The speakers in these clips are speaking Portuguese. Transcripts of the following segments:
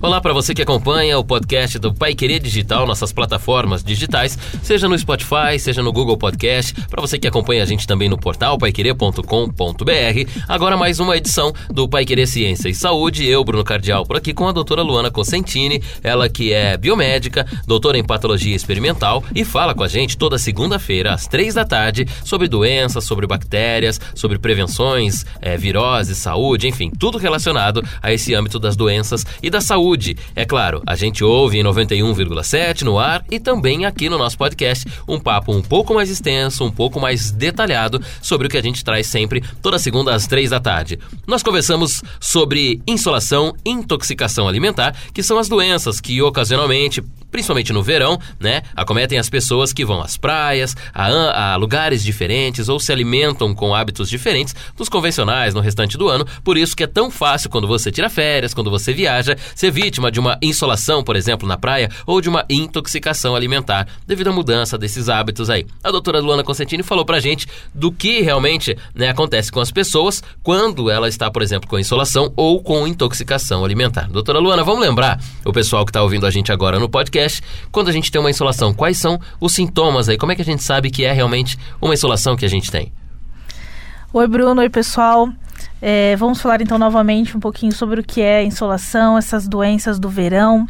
Olá para você que acompanha o podcast do Pai Querer Digital, nossas plataformas digitais, seja no Spotify, seja no Google Podcast, para você que acompanha a gente também no portal paiquerer.com.br. Agora mais uma edição do Pai Querer Ciência e Saúde, eu, Bruno Cardial, por aqui com a doutora Luana Cosentini, ela que é biomédica, doutora em patologia experimental e fala com a gente toda segunda-feira às três da tarde sobre doenças, sobre bactérias, sobre prevenções, é, virose, saúde, enfim, tudo relacionado a esse âmbito das doenças e da saúde saúde. É claro, a gente ouve em 91,7 no ar e também aqui no nosso podcast um papo um pouco mais extenso, um pouco mais detalhado sobre o que a gente traz sempre toda segunda às três da tarde. Nós conversamos sobre insolação, intoxicação alimentar, que são as doenças que ocasionalmente principalmente no verão, né, acometem as pessoas que vão às praias, a, a, lugares diferentes ou se alimentam com hábitos diferentes dos convencionais no restante do ano. Por isso que é tão fácil quando você tira férias, quando você viaja, ser vítima de uma insolação, por exemplo, na praia, ou de uma intoxicação alimentar, devido à mudança desses hábitos aí. A doutora Luana Consentini falou pra gente do que realmente né, acontece com as pessoas quando ela está, por exemplo, com insolação ou com intoxicação alimentar. Doutora Luana, vamos lembrar o pessoal que está ouvindo a gente agora no podcast podcast. Quando a gente tem uma insolação, quais são os sintomas aí? Como é que a gente sabe que é realmente uma insolação que a gente tem? Oi, Bruno. Oi, pessoal. É, vamos falar então novamente um pouquinho sobre o que é insolação, essas doenças do verão.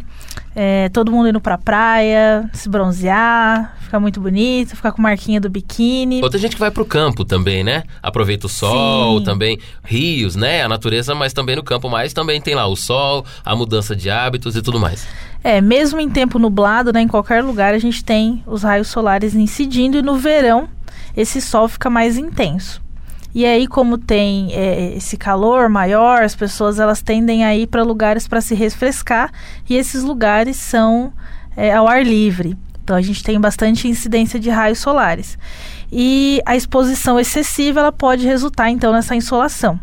É, todo mundo indo pra praia, se bronzear, ficar muito bonito, ficar com marquinha do biquíni. Outra gente que vai pro campo também, né? Aproveita o sol, Sim. também rios, né? A natureza, mas também no campo, mas também tem lá o sol, a mudança de hábitos e tudo mais. É, mesmo em tempo nublado, né, em qualquer lugar a gente tem os raios solares incidindo e no verão esse sol fica mais intenso. E aí, como tem é, esse calor maior, as pessoas elas tendem a ir para lugares para se refrescar e esses lugares são é, ao ar livre. Então a gente tem bastante incidência de raios solares. E a exposição excessiva ela pode resultar então nessa insolação.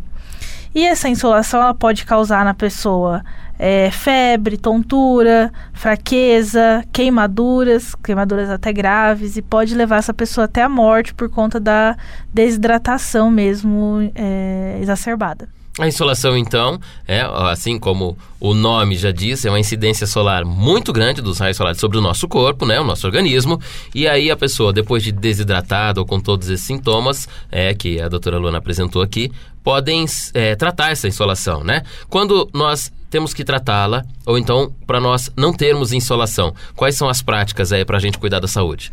E essa insolação ela pode causar na pessoa é, febre, tontura, fraqueza, queimaduras, queimaduras até graves, e pode levar essa pessoa até a morte por conta da desidratação mesmo é, exacerbada. A insolação, então, é, assim como o nome já diz, é uma incidência solar muito grande dos raios solares sobre o nosso corpo, né, o nosso organismo. E aí a pessoa, depois de desidratada ou com todos esses sintomas, é que a doutora Luana apresentou aqui, podem é, tratar essa insolação, né? Quando nós temos que tratá-la, ou então para nós não termos insolação, quais são as práticas aí para a gente cuidar da saúde?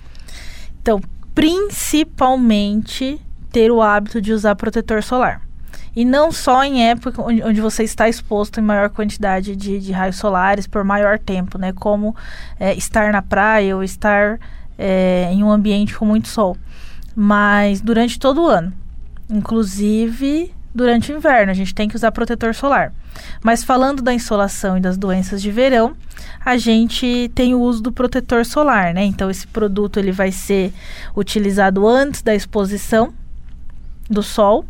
Então, principalmente ter o hábito de usar protetor solar. E não só em época onde, você está exposto em maior quantidade de, de raios solares por maior tempo, né? Como é, estar na praia ou estar é, em um ambiente com muito sol. Mas durante todo o ano. Inclusive durante o inverno, a gente tem que usar protetor solar. Mas falando da insolação e das doenças de verão, a gente tem o uso do protetor solar, né? Então esse produto ele vai ser utilizado antes da exposição do sol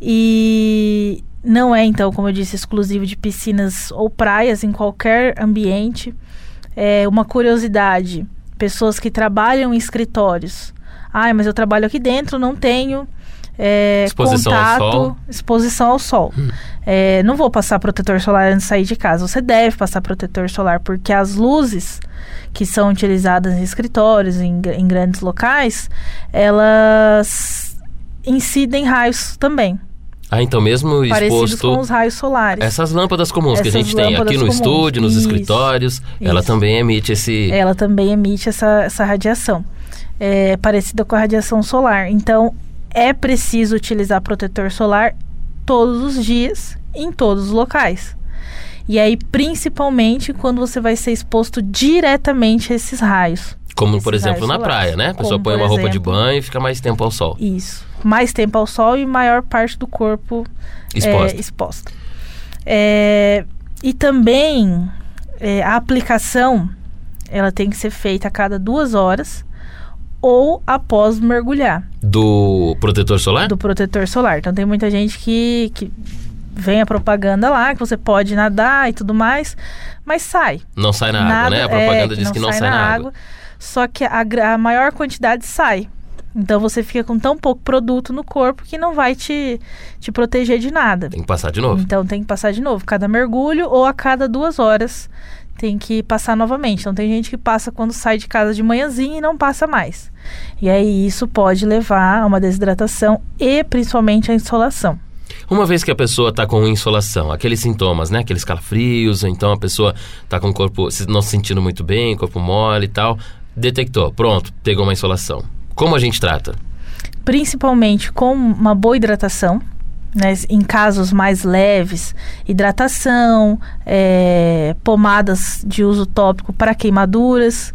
e não é, então, como eu disse, exclusivo de piscinas ou praias, em qualquer ambiente. É uma curiosidade: pessoas que trabalham em escritórios. Ah, mas eu trabalho aqui dentro, não tenho é, exposição contato, ao sol. exposição ao sol. Hum. É, não vou passar protetor solar antes de sair de casa. Você deve passar protetor solar porque as luzes que são utilizadas em escritórios, em, em grandes locais, elas incidem raios também. Ah, então mesmo Parecidos exposto... com os raios solares. Essas lâmpadas comuns Essas que a gente tem aqui no comuns. estúdio, nos isso, escritórios, isso. ela também emite esse... Ela também emite essa, essa radiação. É parecida com a radiação solar. Então, é preciso utilizar protetor solar todos os dias, em todos os locais. E aí, principalmente quando você vai ser exposto diretamente a esses raios. Como, por exemplo, na praia, né? A pessoa Como, põe uma exemplo, roupa de banho e fica mais tempo ao sol. Isso. Mais tempo ao sol e maior parte do corpo exposta. É, exposta. É, e também é, a aplicação ela tem que ser feita a cada duas horas ou após mergulhar. Do protetor solar? Do protetor solar. Então tem muita gente que, que vem a propaganda lá, que você pode nadar e tudo mais, mas sai. Não sai na Nada, água, né? A propaganda é, diz que não, que não sai, sai, na água. água. Só que a, a maior quantidade sai. Então você fica com tão pouco produto no corpo que não vai te, te proteger de nada. Tem que passar de novo. Então tem que passar de novo, cada mergulho ou a cada duas horas tem que passar novamente. Então tem gente que passa quando sai de casa de manhãzinha e não passa mais. E aí isso pode levar a uma desidratação e principalmente a insolação. Uma vez que a pessoa está com insolação, aqueles sintomas, né? Aqueles calafrios, ou então a pessoa está com o corpo não se sentindo muito bem, corpo mole e tal, detectou, pronto, pegou uma insolação. Como a gente trata? Principalmente com uma boa hidratação, né, em casos mais leves, hidratação, é, pomadas de uso tópico para queimaduras.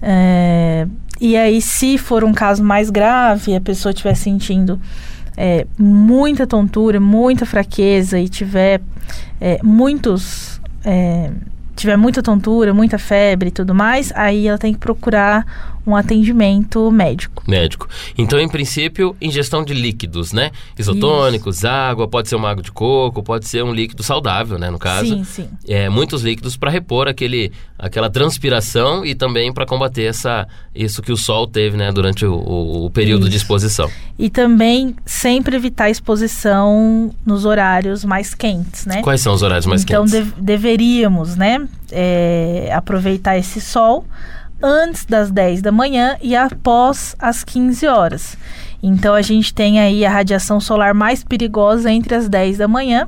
É, e aí, se for um caso mais grave, a pessoa estiver sentindo é, muita tontura, muita fraqueza e tiver é, muitos é, tiver muita tontura, muita febre e tudo mais, aí ela tem que procurar um atendimento médico. Médico. Então, em princípio, ingestão de líquidos, né? Isotônicos, Isso. água, pode ser uma água de coco, pode ser um líquido saudável, né? No caso. Sim, sim. É, muitos líquidos para repor aquele, aquela transpiração e também para combater essa, isso que o sol teve, né? Durante o, o, o período Isso. de exposição. E também sempre evitar exposição nos horários mais quentes, né? Quais são os horários mais então, quentes? Então, de deveríamos, né? É, aproveitar esse sol antes das 10 da manhã e após as 15 horas. Então a gente tem aí a radiação solar mais perigosa entre as 10 da manhã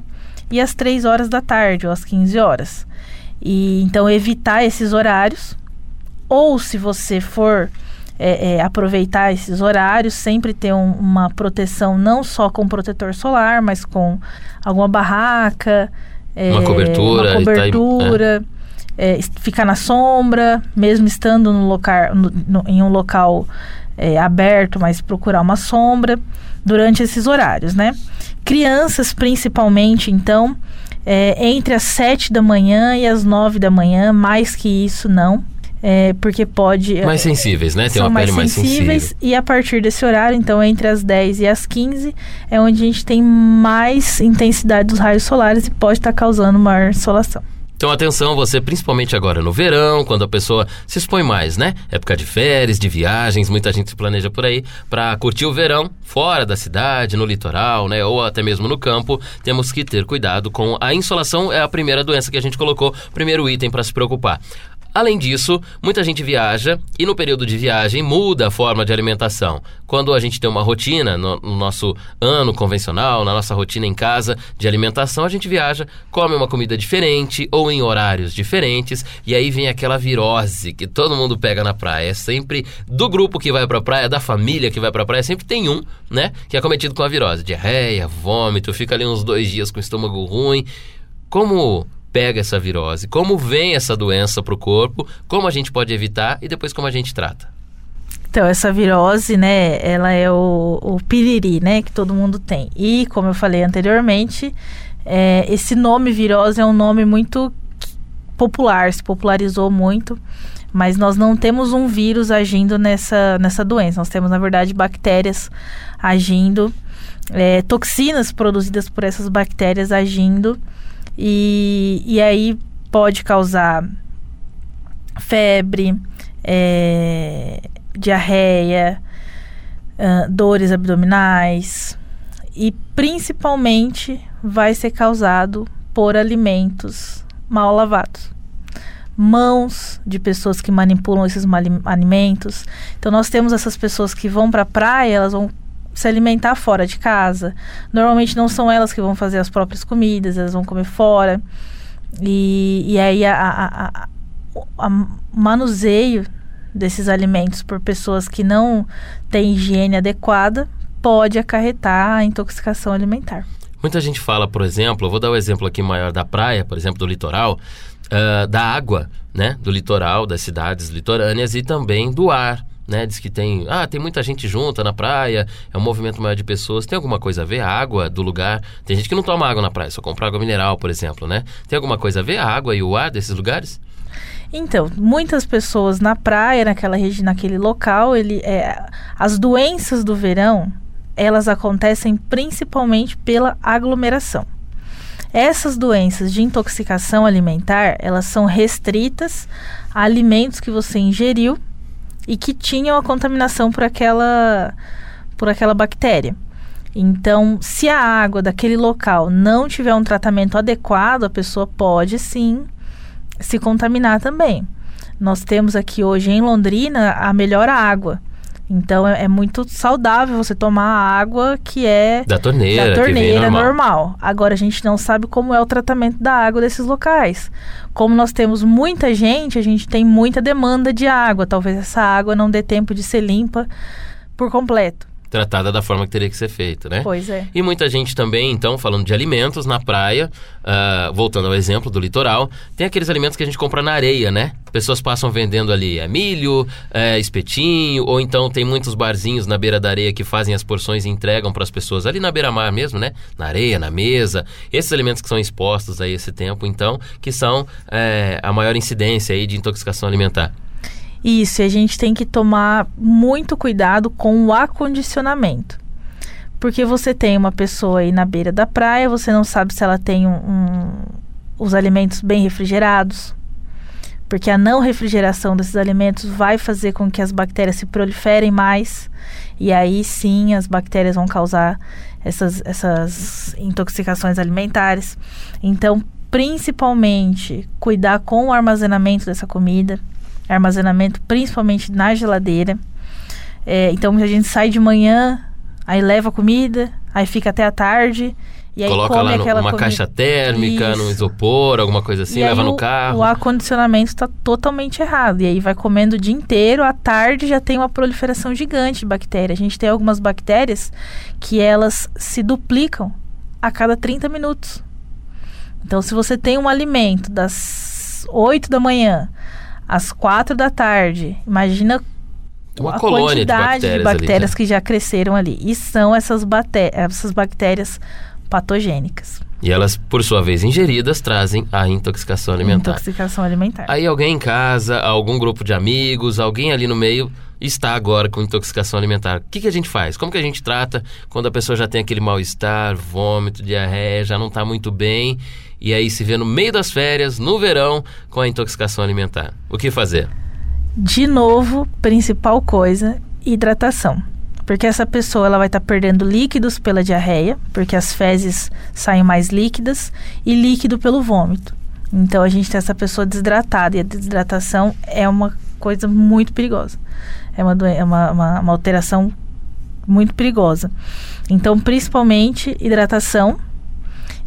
e as 3 horas da tarde, ou as 15 horas. E então evitar esses horários. Ou se você for é, é, aproveitar esses horários, sempre ter um, uma proteção não só com protetor solar, mas com alguma barraca, é, uma cobertura, uma cobertura. Tá é, ficar na sombra, mesmo estando no local, no, no, em um local é, aberto, mas procurar uma sombra durante esses horários, né? Crianças, principalmente, então, é, entre as 7 da manhã e as 9 da manhã, mais que isso, não. É, porque pode. Mais sensíveis, né? Tem uma pele mais sensíveis. Sensível. E a partir desse horário, então, entre as 10 e as 15, é onde a gente tem mais intensidade dos raios solares e pode estar tá causando maior insolação. Então atenção, você principalmente agora no verão, quando a pessoa se expõe mais, né? Época de férias, de viagens, muita gente se planeja por aí para curtir o verão fora da cidade, no litoral, né? Ou até mesmo no campo. Temos que ter cuidado com a insolação, é a primeira doença que a gente colocou, primeiro item para se preocupar. Além disso, muita gente viaja e no período de viagem muda a forma de alimentação. Quando a gente tem uma rotina no, no, nosso ano convencional, na nossa rotina em casa de alimentação, a gente viaja, come uma comida diferente ou em horários diferentes e aí vem aquela virose que todo mundo pega na praia. É sempre do grupo que vai pra praia, da família que vai pra praia, sempre tem um, né, que é cometido com a virose. Diarreia, vômito, fica ali uns dois dias com o estômago ruim. Como pega essa virose, como vem essa doença para o corpo, como a gente pode evitar e depois como a gente trata. Então, essa virose, né, ela é o, o piriri, né, que todo mundo tem. E, como eu falei anteriormente, é, esse nome virose é um nome muito popular, se popularizou muito, mas nós não temos um vírus agindo nessa, nessa doença. Nós temos, na verdade, bactérias agindo, é, toxinas produzidas por essas bactérias agindo e, e aí pode causar febre, é, diarreia, uh, dores abdominais e principalmente vai ser causado por alimentos mal lavados. Mãos de pessoas que manipulam esses alimentos. Então, nós temos essas pessoas que vão para a praia, elas vão se alimentar fora de casa. Normalmente não são elas que vão fazer as próprias comidas, elas vão comer fora. E, e aí a manuseio desses alimentos por pessoas que não têm higiene adequada pode acarretar a intoxicação alimentar. Muita gente fala, por exemplo, eu vou dar o um exemplo aqui maior da praia, por exemplo, do litoral, uh, da água, né, do litoral, das cidades litorâneas e também do ar né? Diz que tem, ah, tem muita gente junta na praia, é um movimento maior de pessoas. Tem alguma coisa a ver a água do lugar? Tem gente que não toma água na praia, só compra água mineral, por exemplo, né? Tem alguma coisa a ver a água e o ar desses lugares? Então, muitas pessoas na praia, naquela região, naquele local, ele, é, as doenças do verão, elas acontecem principalmente pela aglomeração. Essas doenças de intoxicação alimentar, elas são restritas a alimentos que você ingeriu e que tinham a contaminação por aquela, por aquela bactéria. Então, se a água daquele local não tiver um tratamento adequado, a pessoa pode sim se contaminar também. Nós temos aqui hoje em Londrina a melhor água. Então é, é, muito saudável você tomar a água que é da torneira, da torneira normal. normal. Agora a gente não sabe como é o tratamento da água desses locais. Como nós temos muita gente, a gente tem muita demanda de água. Talvez essa água não dê tempo de ser limpa por completo tratada da forma que teria que ser feita, né? Pois é. E muita gente também, então, falando de alimentos na praia, uh, voltando ao exemplo do litoral, tem aqueles alimentos que a gente compra na areia, né? Pessoas passam vendendo ali é milho, é, espetinho, ou então tem muitos barzinhos na beira da areia que fazem as porções e entregam para as pessoas ali na beira-mar mesmo, né? Na areia, na mesa. Esses alimentos que são expostos a esse tempo, então, que são é, a maior incidência aí de intoxicação alimentar. Isso, a gente tem que tomar muito cuidado com o acondicionamento. Porque você tem uma pessoa aí na beira da praia, você não sabe se ela tem um, um, os alimentos bem refrigerados. Porque a não refrigeração desses alimentos vai fazer com que as bactérias se proliferem mais. E aí sim as bactérias vão causar essas, essas intoxicações alimentares. Então, principalmente, cuidar com o armazenamento dessa comida armazenamento, principalmente na geladeira. É, então a gente sai de manhã, aí leva comida, aí fica até a tarde. E aí Coloca come lá numa comida. caixa térmica, Isso. no isopor, alguma coisa assim, E leva no o- carro. O acondicionamento está totalmente errado. E aí vai comendo o dia inteiro, à tarde já tem uma proliferação gigante de bactérias. A gente tem algumas bactérias que elas se duplicam a cada 30 minutos. Então, se você tem um alimento das 8 da manhã às 4 da tarde, imagina Uma a colônia de quantidade bactérias, de bactérias ali, que já cresceram ali. E são essas, essas bactérias patogênicas. E elas, por sua vez, ingeridas, trazem a intoxicação alimentar. Intoxicação alimentar. Aí alguém em casa, algum grupo de amigos, alguém ali no meio está agora com intoxicação alimentar. O que, que a gente faz? Como que a gente trata quando a pessoa já tem aquele mal-estar, vômito, diarreia, já não está muito bem e aí se vê no meio das férias, no verão, com a intoxicação alimentar? O que fazer? De novo, principal coisa, hidratação. Porque essa pessoa ela vai estar perdendo líquidos pela diarreia, porque as fezes saem mais líquidas, e líquido pelo vômito. Então a gente tem essa pessoa desidratada, e a desidratação é uma coisa muito perigosa. É uma, é uma, uma, uma alteração muito perigosa. Então, principalmente hidratação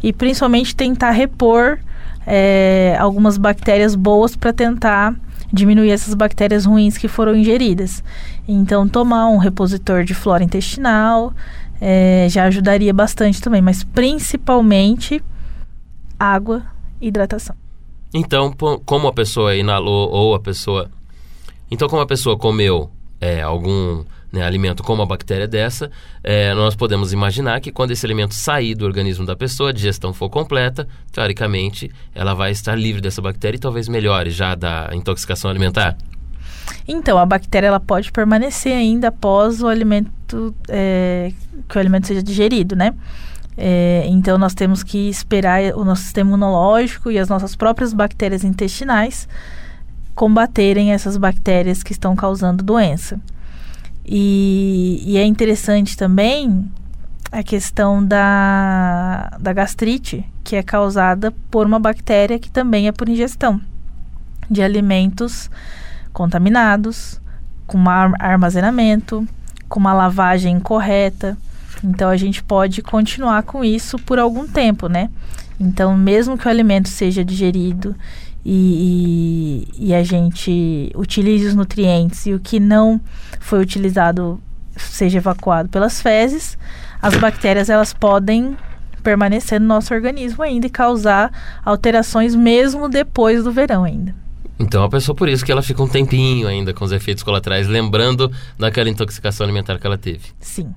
e principalmente tentar repor é, algumas bactérias boas para tentar diminuir essas bactérias ruins que foram ingeridas. Então, tomar um repositor de flora intestinal é, já ajudaria bastante também, mas principalmente água e hidratação. Então, como a pessoa inalou ou a pessoa. Então, como a pessoa comeu é, algum né, alimento com uma bactéria dessa, é, nós podemos imaginar que quando esse alimento sair do organismo da pessoa, a digestão for completa, teoricamente, ela vai estar livre dessa bactéria e talvez melhore já da intoxicação alimentar. Então, a bactéria ela pode permanecer ainda após o alimento é, que o alimento seja digerido, né? É, então, nós temos que esperar o nosso sistema imunológico e as nossas próprias bactérias intestinais combaterem essas bactérias que estão causando doença. E, e é interessante também a questão da, da gastrite, que é causada por uma bactéria que também é por ingestão de alimentos contaminados, com mau armazenamento, com uma lavagem incorreta. Então a gente pode continuar com isso por algum tempo, né? Então, mesmo que o alimento seja digerido e, e, e a gente utilize os nutrientes e o que não foi utilizado seja evacuado pelas fezes, as bactérias elas podem permanecer no nosso organismo ainda e causar alterações mesmo depois do verão ainda. Então, a pessoa, por isso que ela fica um tempinho ainda com os efeitos colaterais, lembrando daquela intoxicação alimentar que ela teve. Sim.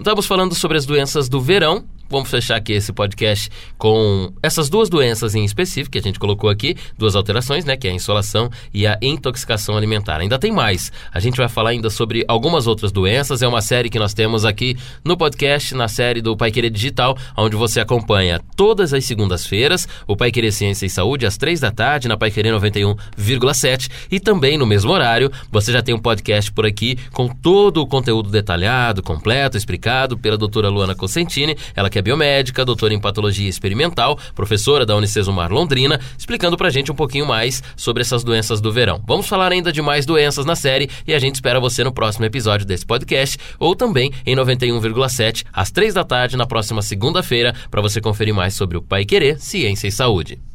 Estamos falando sobre as doenças do verão, vamos fechar aqui esse podcast com essas duas doenças em específico que a gente colocou aqui, duas alterações, né, que é a insolação e a intoxicação alimentar. Ainda tem mais. A gente vai falar ainda sobre algumas outras doenças. É uma série que nós temos aqui no podcast, na série do Pai Querer Digital, onde você acompanha todas as segundas-feiras o Pai Querer Ciência e Saúde às três da tarde na Pai Querer 91,7 e também no mesmo horário você já tem um podcast por aqui com todo o conteúdo detalhado, completo, explicado pela doutora Luana Cosentini, ela que é biomédica, doutora em patologia experimental, professora da Unicesumar Londrina, explicando pra gente um pouquinho mais sobre essas doenças do verão. Vamos falar ainda de mais doenças na série e a gente espera você no próximo episódio desse podcast ou também em 91,7 às três da tarde na próxima segunda-feira para você conferir mais sobre o Pai Querer, Ciência e Saúde.